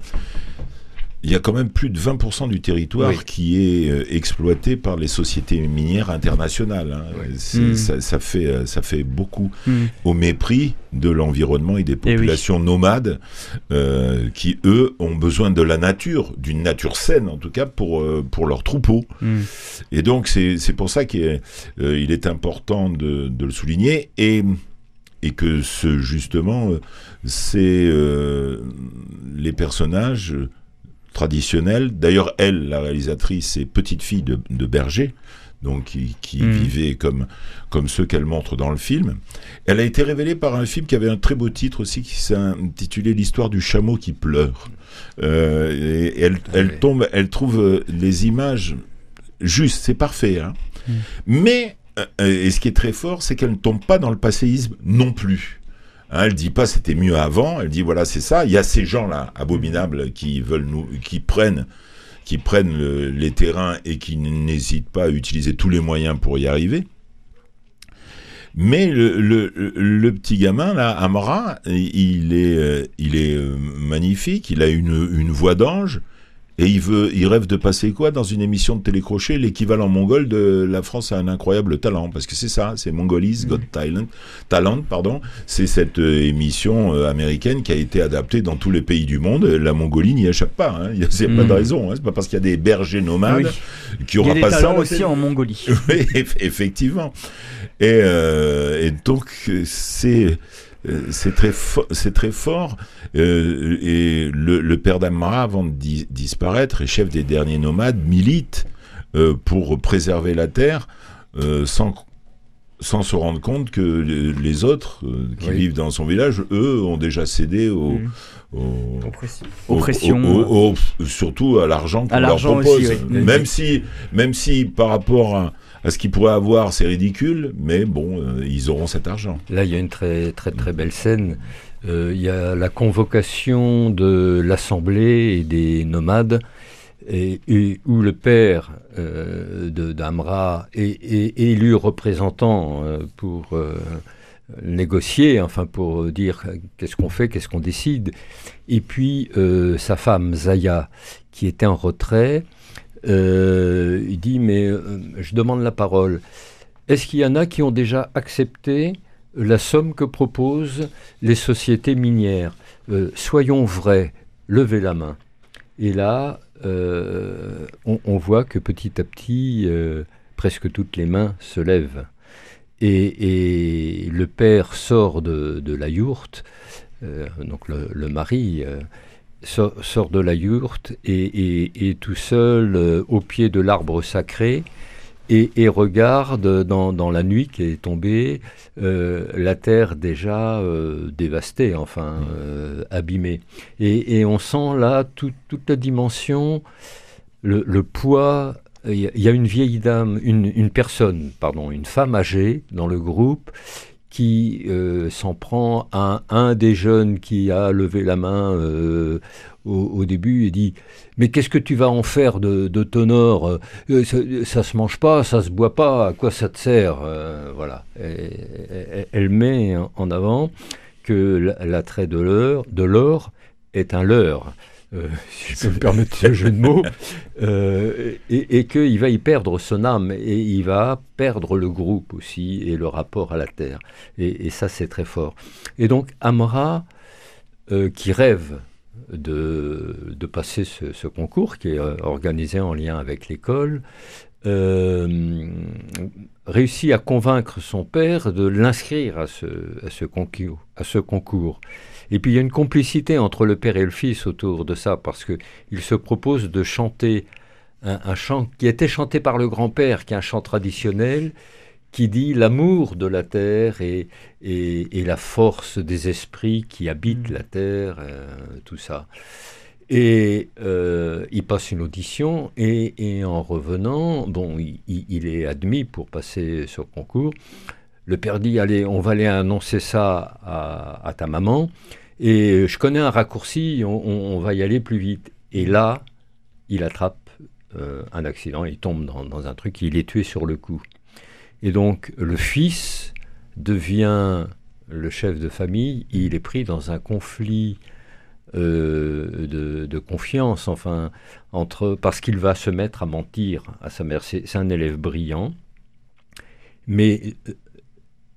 il y a quand même plus de 20% du territoire qui est euh, exploité par les sociétés minières internationales. Hein. Mm. Ça, fait, euh, ça fait beaucoup mm. au mépris de l'environnement et des eh populations nomades euh, qui, eux, ont besoin de la nature, d'une nature saine en tout cas, pour, pour leurs troupeaux. Mm. Et donc c'est pour ça qu'il est, il est important de, de, le souligner. Et et que ce justement c'est les personnages traditionnelle. D'ailleurs, elle, la réalisatrice, est petite fille de, berger, donc qui, mm. vivait comme, comme ceux qu'elle montre dans le film. Elle a été révélée par un film qui avait un très beau titre aussi, qui s'intitulait L'histoire du chameau qui pleure. Euh, et elle, ah elle tombe, elle trouve euh, les images justes, c'est parfait. Hein. Mm. Mais, euh, et ce qui est très fort, c'est qu'elle ne tombe pas dans le passéisme non plus. Hein, elle dit pas c'était mieux avant, elle dit voilà c'est ça. Il y a ces gens-là abominables qui veulent nous, qui prennent, les terrains et qui n'hésitent pas à utiliser tous les moyens pour y arriver. Mais le, petit gamin là, Amra, il est, euh, il est euh, magnifique. Il a une voix d'ange. Et il veut, il rêve de passer quoi dans une émission de télécrochet, l'équivalent mongol de La France a un incroyable talent, parce que c'est ça, c'est Mongolis Got Talent, Talent, pardon. C'est cette euh, émission euh, américaine qui a été adaptée dans tous les pays du monde. La Mongolie n'y échappe pas. Hein. Il n'y a, pas de mm. raison. Hein. C'est pas parce qu'il y a des bergers nomades qui aura pas ça. aussi en Mongolie. <laughs> oui, effectivement. Et, euh, et donc c'est c'est très, c'est très fort. Euh, et le, père d'Amara, avant de disparaître, et chef des derniers nomades, milite euh, pour préserver la terre sans sans se rendre compte que les autres qui vivent dans son village, eux, ont déjà cédé au, mmh. surtout à l'argent qu'on leur propose. même si, même si par rapport à ce qu'ils pourraient avoir, c'est ridicule, mais bon, euh, ils auront cet argent. Là, il y a une très très très belle scène. Euh, il y a la convocation de l'assemblée et des nomades, et, où le père euh, d'Amra est, élu représentant pour négocier, enfin pour dire qu'est-ce qu'on fait, qu'est-ce qu'on décide. Et puis sa femme Zaya, qui était en retrait, euh, il dit, mais euh, je demande la parole. Est-ce qu'il y en a qui ont déjà accepté la somme que proposent les sociétés minières? Euh, Soyons vrais, levez la main. Et là, on, voit que petit à petit, presque toutes les mains se lèvent. Et, le père sort de, la yourte, donc le mari sort, de la yourte et, tout seul euh, au pied de l'arbre sacré et, regarde dans, la nuit qui est tombée euh, la terre déjà euh, dévastée, enfin abîmée. Et, on sent là toute la dimension, le, poids. Il y, a une vieille dame, une, une personne, pardon, une femme âgée dans le groupe qui euh, s'en prend à un, des jeunes qui a levé la main euh, au, début et dit Mais qu'est-ce que tu vas en faire de, ton or? Euh, ça, se mange pas, ça se boit pas, à quoi ça te sert? Voilà. elle met en avant que l'attrait de l'or est un leurre. Euh, si je peux me permettre ce jeu de mots, <laughs> euh, et, et qu'il va y perdre son âme, et il va perdre le groupe aussi, et le rapport à la terre. Et, ça, c'est très fort. Et donc, Amra, euh, qui rêve de, de passer ce, concours, qui est organisé en lien avec l'école, réussit à convaincre son père de l'inscrire à ce, à ce concours. À ce concours. Et puis il y a une complicité entre le père et le fils autour de ça, parce qu'il se propose de chanter un, chant qui était chanté par le grand-père, qui est un chant traditionnel, qui dit l'amour de la terre et, et, la force des esprits qui habitent mm. la terre, euh, tout ça. Et euh, il passe une audition et, en revenant, bon, il, est admis pour passer ce concours. Le père dit allez, on va aller annoncer ça à ta maman. Et je connais un raccourci, on, va y aller plus vite. Et là, il attrape euh, un accident, il tombe dans, un truc, il est tué sur le coup. Et donc le fils devient le chef de famille, il est pris dans un conflit euh, de, confiance, enfin, entre, parce qu'il va se mettre à mentir à sa mère. C'est un élève brillant, mais euh,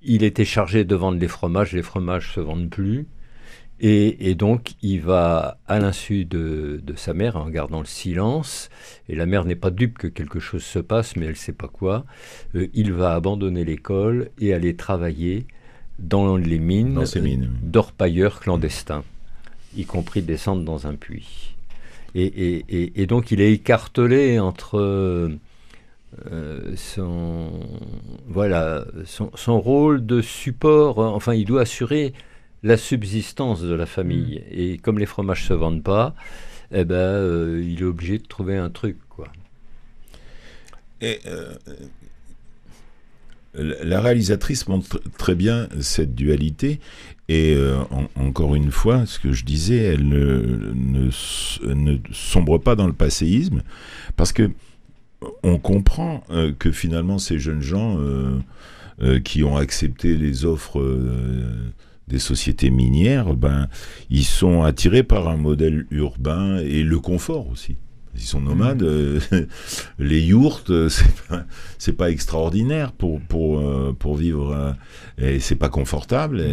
il était chargé de vendre les fromages, les fromages se vendent plus. Et, donc, il va à l'insu de, sa mère en gardant le silence. Et la mère n'est pas dupe que quelque chose se passe, mais elle ne sait pas quoi. Euh, il va abandonner l'école et aller travailler dans les mines, mines. d'orpailleurs clandestins, y compris descendre dans un puits. Et, donc, il est écartelé entre euh, son, voilà, son, rôle de support. Enfin, il doit assurer la subsistance de la famille. Mm. Et comme les fromages se vendent pas, eh ben, euh, il est obligé de trouver un truc, quoi. Et euh, la réalisatrice montre très bien cette dualité. Et euh, encore une fois, ce que je disais, elle ne, ne, sombre pas dans le passéisme, parce que on comprend que finalement ces jeunes gens qui ont accepté les offres des sociétés minières, ben, ils sont attirés par un modèle urbain et le confort aussi. Ils sont nomades. Mmh. Euh, <laughs> les yourtes, euh, c'est pas, pas extraordinaire pour pour euh, pour vivre et c'est pas confortable.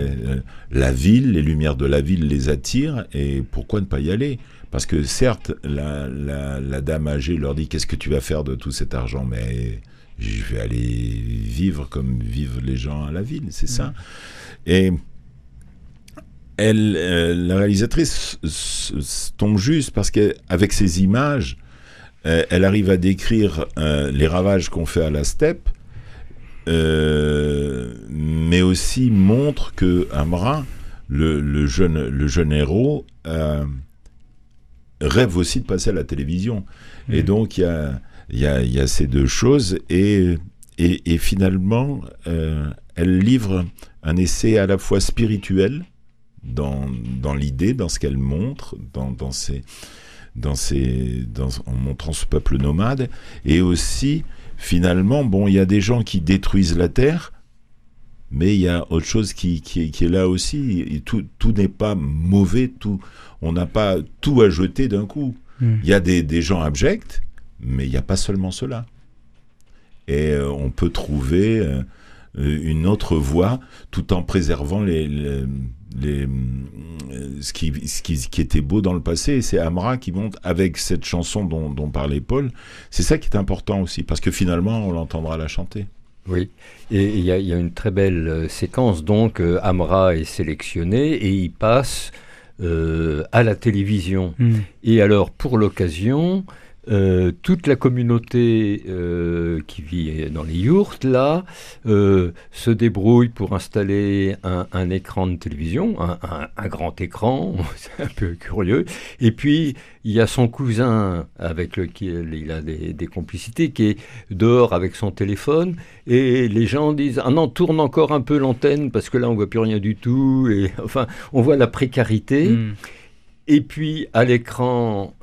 La ville, les lumières de la ville les attirent et pourquoi ne pas y aller? Parce que certes, la, la, dame âgée leur dit qu'est-ce que tu vas faire de tout cet argent, mais je vais aller vivre comme vivent les gens à la ville, c'est ça? Mmh. Et elle, euh, la réalisatrice tombe juste parce qu'avec ses images, euh, elle arrive à décrire euh, les ravages qu'on fait à la steppe, mais aussi montre que Amra, le, jeune, le jeune héros, rêve aussi de passer à la télévision. Et mmh. donc, il y a, y, a, y a, ces deux choses. Et et, finalement, elle livre un essai à la fois spirituel dans, dans l'idée, dans ce qu'elle montre, dans, dans ses, dans ses, dans, en montrant ce peuple nomade, et aussi finalement, bon, il y a des gens qui détruisent la terre, mais il y a autre chose qui, qui, est, là aussi. tout, tout n'est pas mauvais, tout, on n'a pas tout à jeter d'un coup. Hmm. Il y a des, des, gens abjects, mais il n'y a pas seulement cela. Et euh, on peut trouver euh, une autre voie tout en préservant les, les, euh, ce, qui, ce, qui, qui, était beau dans le passé. Et c'est Amra qui monte avec cette chanson dont, dont parlait Paul. C'est ça qui est important aussi, parce que finalement, on l'entendra la chanter. Oui, et il y, y, a une très belle euh, séquence. Donc, euh, Amra est sélectionné et il passe euh, à la télévision. Mm. Et alors, pour l'occasion, euh, toute la communauté euh, qui vit dans les yourtes, là, euh, se débrouille pour installer un, écran de télévision, un, grand écran, <laughs> c'est un peu curieux. Et puis, il y a son cousin avec lequel il a des, des, complicités, qui est dehors avec son téléphone. Et les gens disent Ah non, tourne encore un peu l'antenne, parce que là, on voit plus rien du tout. Et <laughs> enfin, on voit la précarité. Hmm. Et puis, à l'écran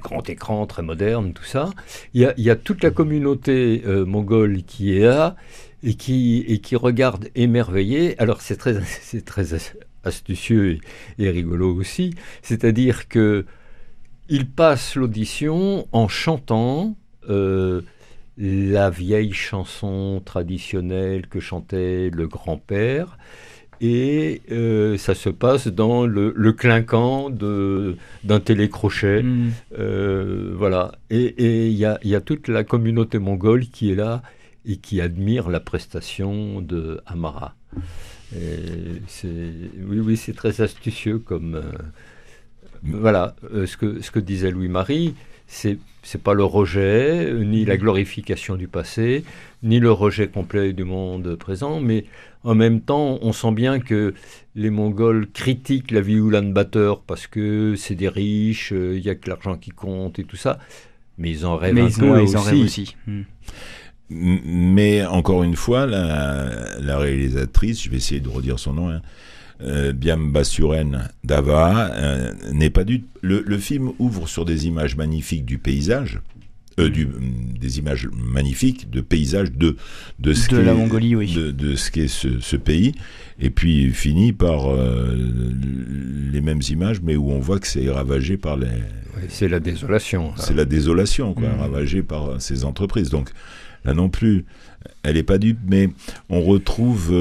grand écran très moderne, tout ça. Il y a, toute la communauté euh, mongole qui est là et qui, regarde émerveillé. Alors c'est très, <laughs> astucieux et, rigolo aussi. C'est-à-dire que il passe l'audition en chantant euh, la vieille chanson traditionnelle que chantait le grand-père et euh, ça se passe dans le, clinquant d'un télécrochet. Mm. Euh, voilà. Et il y a, toute la communauté mongole qui est là et qui admire la prestation de Amara. oui, oui, c'est très astucieux comme. Euh, voilà, ce, que, ce que disait Louis-Marie, c'est c'est pas le rejet, ni la glorification du passé, ni le rejet complet du monde présent, mais en même temps, on sent bien que les Mongols critiquent la vie Oulan-Bator parce que c'est des riches, euh, il n'y a que l'argent qui compte et tout ça. Mais ils en rêvent un peu aussi. Hmm. Mais encore une fois, la, réalisatrice, je vais essayer de redire son nom, hein, euh, Biam Basuren Dava, euh, n'est pas du. le, film ouvre sur des images magnifiques du paysage, euh, du, des images magnifiques de paysages de de ce la Mongolie, oui. de, ce qu'est ce, ce, pays, et puis finit par euh, les mêmes images, mais où on voit que c'est ravagé par les. c'est la désolation. C'est la désolation, quoi, mmh. ravagé par ces entreprises. Donc là non plus, elle est pas dupe, mais on retrouve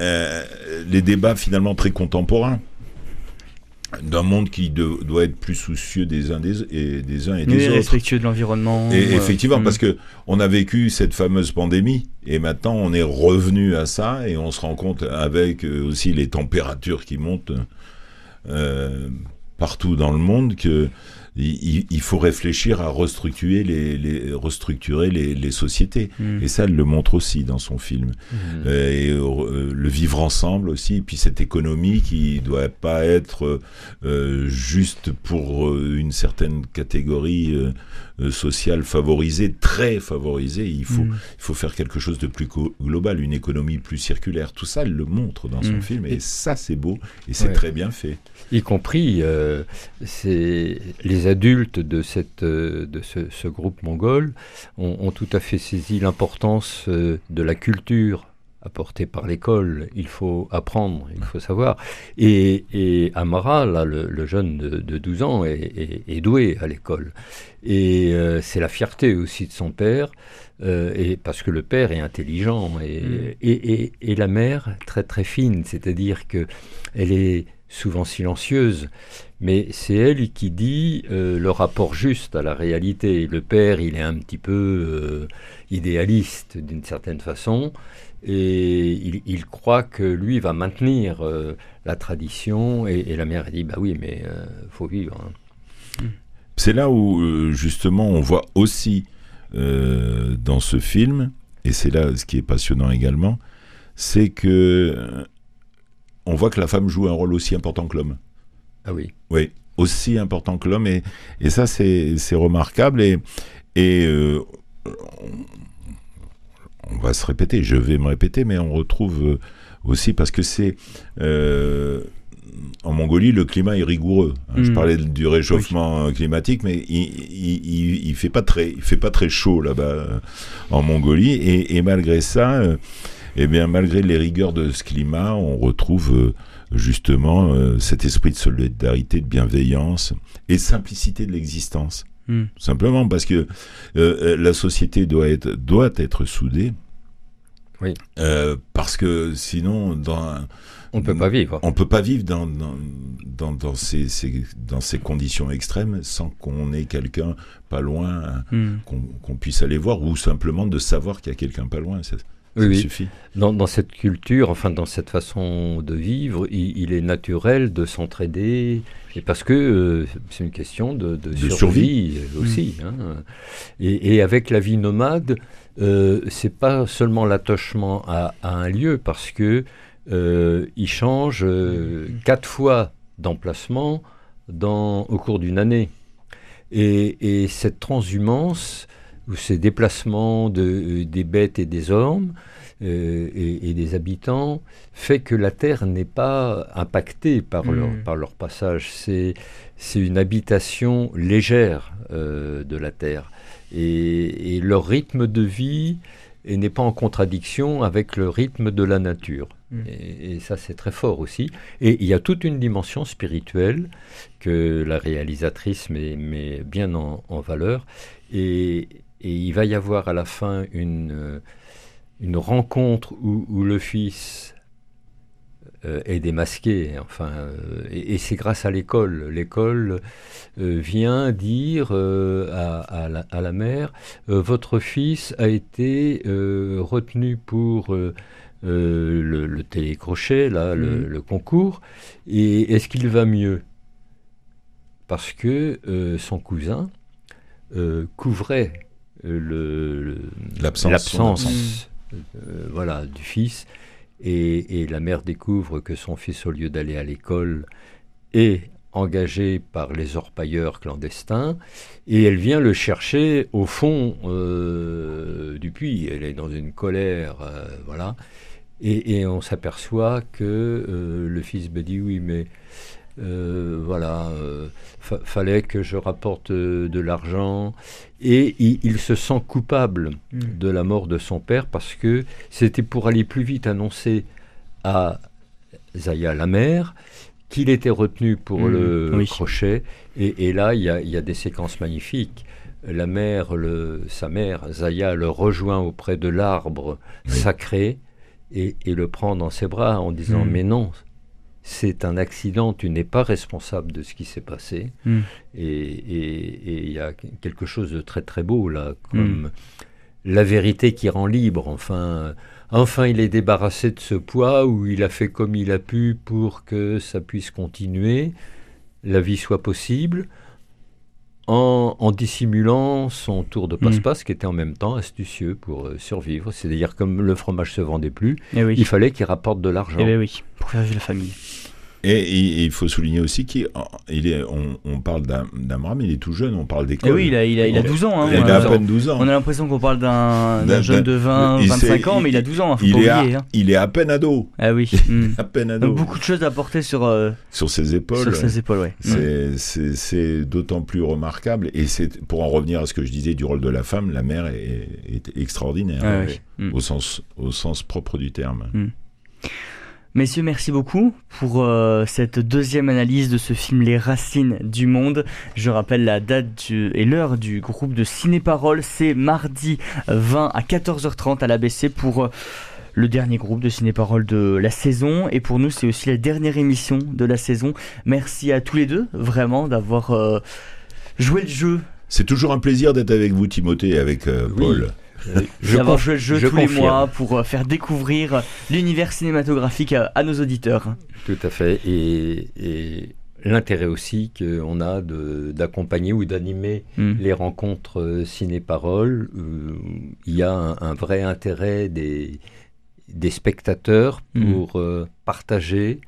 euh, les débats finalement très contemporains d'un monde qui doit être plus soucieux des uns des, et des uns et des autres. respectueux de l'environnement. Et euh, effectivement, mm. parce que on a vécu cette fameuse pandémie et maintenant on est revenu à ça et on se rend compte avec euh, aussi les températures qui montent euh, partout dans le monde que il, faut réfléchir à restructurer les, les restructurer les, les sociétés. Mm. Et ça, elle le montre aussi dans son film. Mm. Euh, et euh, le vivre ensemble aussi, et puis cette économie qui doit pas être euh, juste pour une certaine catégorie sociale favorisée, très favorisée. Il faut, mm. il faut faire quelque chose de plus global, une économie plus circulaire. Tout ça, elle le montre dans son film. Et ça, c'est beau et c'est très bien fait. Y compris c'est les adultes de, cette, euh, de ce, groupe mongol ont, tout à fait saisi l'importance euh, de la culture apportée par l'école. Il faut apprendre, il faut savoir. Et, Amara, là, le, jeune de, 12 ans, est, doué à l'école. Et euh, c'est la fierté aussi de son père. et parce que le père est intelligent et, mm. et, et, la mère très très fine, c'est-à-dire que elle est souvent silencieuse, mais c'est elle qui dit euh, le rapport juste à la réalité. Le père, il est un petit peu euh, idéaliste d'une certaine façon, et il, croit que lui va maintenir euh, la tradition, et, la mère dit bah oui, mais faut vivre. Hein. C'est là où justement on voit aussi dans ce film, et c'est là ce qui est passionnant également, c'est que on voit que la femme joue un rôle aussi important que l'homme. Ah oui. Oui, aussi important que l'homme. Et, et ça, c'est remarquable. Et, et euh, on, va se répéter, je vais me répéter, mais on retrouve aussi parce que c'est en Mongolie, le climat est rigoureux. Hein. Je hmm. parlais du réchauffement climatique, mais il, il, fait pas très, il fait pas très chaud là-bas en Mongolie, et, et malgré ça, eh bien, malgré les rigueurs de ce climat, on retrouve euh, justement euh, cet esprit de solidarité, de bienveillance et de simplicité de l'existence. Hmm. Simplement parce que euh, la société doit être, doit être soudée. Oui. parce que sinon, dans on ne peut pas vivre. On peut pas vivre dans, dans, dans, ces, dans ces conditions extrêmes sans qu'on ait quelqu'un pas loin, hmm. qu'on puisse aller voir, ou simplement de savoir qu'il y a quelqu'un pas loin oui, suffit. Dans, dans, cette culture, enfin dans cette façon de vivre, il, est naturel de s'entraider, et parce que euh, c'est une question de, de, survie, aussi. Mm. Hein. Et, et, avec la vie nomade, euh, c'est pas seulement l'attachement à, à, un lieu, parce que euh, il change euh, quatre fois d'emplacement dans, au cours d'une année. Et, et, cette transhumance ces déplacements de, euh, des bêtes et des hommes euh, et, des habitants fait que la Terre n'est pas impactée par, leur, hmm. par leur passage. C'est, une habitation légère euh, de la Terre. Et, leur rythme de vie n'est pas en contradiction avec le rythme de la nature. Hmm. Et, ça, c'est très fort aussi. Et il y a toute une dimension spirituelle que la réalisatrice met, met bien en, en valeur. Et, et il va y avoir à la fin une, euh, une rencontre où, le fils euh, est démasqué. Enfin, euh, et, c'est grâce à l'école. L'école vient dire à, la, mère Votre fils a été retenu pour. le, télécrochet, là, le, mmh. concours, et est-ce qu'il va mieux? Parce que son cousin couvrait l'absence euh, voilà, du fils. Et, la mère découvre que son fils, au lieu d'aller à l'école, est engagé par les orpailleurs clandestins et elle vient le chercher au fond euh, du puits. Elle est dans une colère, euh, voilà. Et, on s'aperçoit que le fils me dit oui, mais euh, voilà, euh, fallait que je rapporte euh, de l'argent. Et il, se sent coupable hmm. de la mort de son père parce que c'était pour aller plus vite annoncer à Zaya, la mère, qu'il était retenu pour hmm. le crochet. Et, là, il y, a, des séquences magnifiques. La mère, le, sa mère, Zaya, le rejoint auprès de l'arbre sacré et, le prend dans ses bras en disant hmm. Mais non, c'est un accident, tu n'es pas responsable de ce qui s'est passé. Hmm. Et il y a quelque chose de très très beau là, comme hmm. la vérité qui rend libre. Enfin, enfin, il est débarrassé de ce poids où il a fait comme il a pu pour que ça puisse continuer, la vie soit possible. En, dissimulant son tour de passe-passe, hmm. qui était en même temps astucieux pour euh, survivre. C'est-à-dire, comme le fromage se vendait plus, eh il fallait qu'il rapporte de l'argent. Eh oui, pour faire vivre la famille. Et, il faut souligner aussi qu'il est, on, parle d'Amram, il est tout jeune, on parle d'école. Et oui, il a, il a, 12 ans. Hein, il a, à peine 12 ans. On a l'impression qu'on parle d'un jeune de 20, 25 ans, mais il a 12 ans. Faut il, pas est oublier, hein. il est à peine ado. Ah oui. <laughs> Hmm. à peine ado. Donc, beaucoup de choses à porter sur, euh, sur ses épaules. Sur ses épaules, ouais. Hmm. C'est d'autant plus remarquable. Et c'est pour en revenir à ce que je disais du rôle de la femme, la mère est, est extraordinaire, ah hmm. au, sens, au sens propre du terme. Messieurs, merci beaucoup pour euh, cette deuxième analyse de ce film Les Racines du Monde. Je rappelle la date et l'heure du groupe de Ciné-Parole. C'est mardi 20 à 14h30 à l'ABC pour... Euh, le dernier groupe de ciné-parole de la saison. Et pour nous, c'est aussi la dernière émission de la saison. Merci à tous les deux, vraiment, d'avoir euh, joué le jeu. C'est toujours un plaisir d'être avec vous, Timothée, et avec Paul. D'avoir joué le jeu tous les mois pour euh, faire découvrir l'univers cinématographique à, nos auditeurs. Tout à fait. Et, l'intérêt aussi qu'on a d'accompagner ou d'animer hmm. les rencontres euh, ciné-parole. Euh, il y a un, vrai intérêt des, des spectateurs hmm. pour partager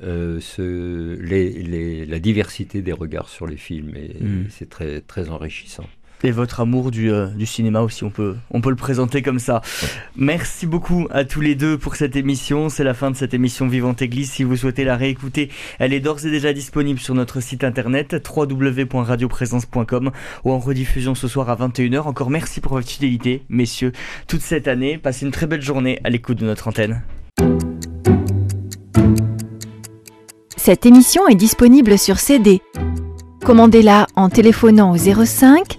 ce, les, la diversité des regards sur les films. Et hmm. c'est très, très enrichissant. Et votre amour du, euh, du, cinéma aussi, on peut, on peut le présenter comme ça. Merci beaucoup à tous les deux pour cette émission. C'est la fin de cette émission Vivante Église. Si vous souhaitez la réécouter, elle est d'ores et déjà disponible sur notre site internet www.radioprésence.com ou en rediffusion ce soir à 21h. Encore merci pour votre fidélité, messieurs, toute cette année. Passez une très belle journée à l'écoute de notre antenne. Cette émission est disponible sur CD. Commandez-la en téléphonant au 05